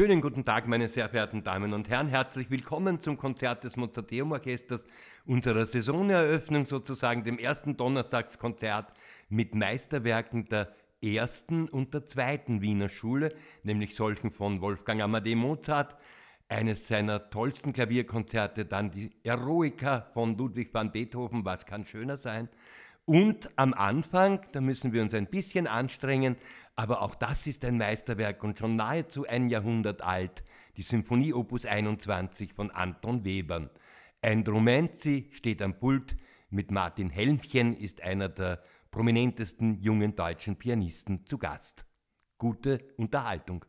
Schönen guten Tag, meine sehr verehrten Damen und Herren. Herzlich willkommen zum Konzert des Mozarteum Orchesters, unserer Saisoneröffnung sozusagen, dem ersten Donnerstagskonzert mit Meisterwerken der ersten und der zweiten Wiener Schule, nämlich solchen von Wolfgang Amadee Mozart, eines seiner tollsten Klavierkonzerte, dann die Eroica von Ludwig van Beethoven, was kann schöner sein? Und am Anfang, da müssen wir uns ein bisschen anstrengen, aber auch das ist ein Meisterwerk und schon nahezu ein Jahrhundert alt, die Symphonie Opus 21 von Anton Webern. Ein steht am Pult, mit Martin Helmchen ist einer der prominentesten jungen deutschen Pianisten zu Gast. Gute Unterhaltung.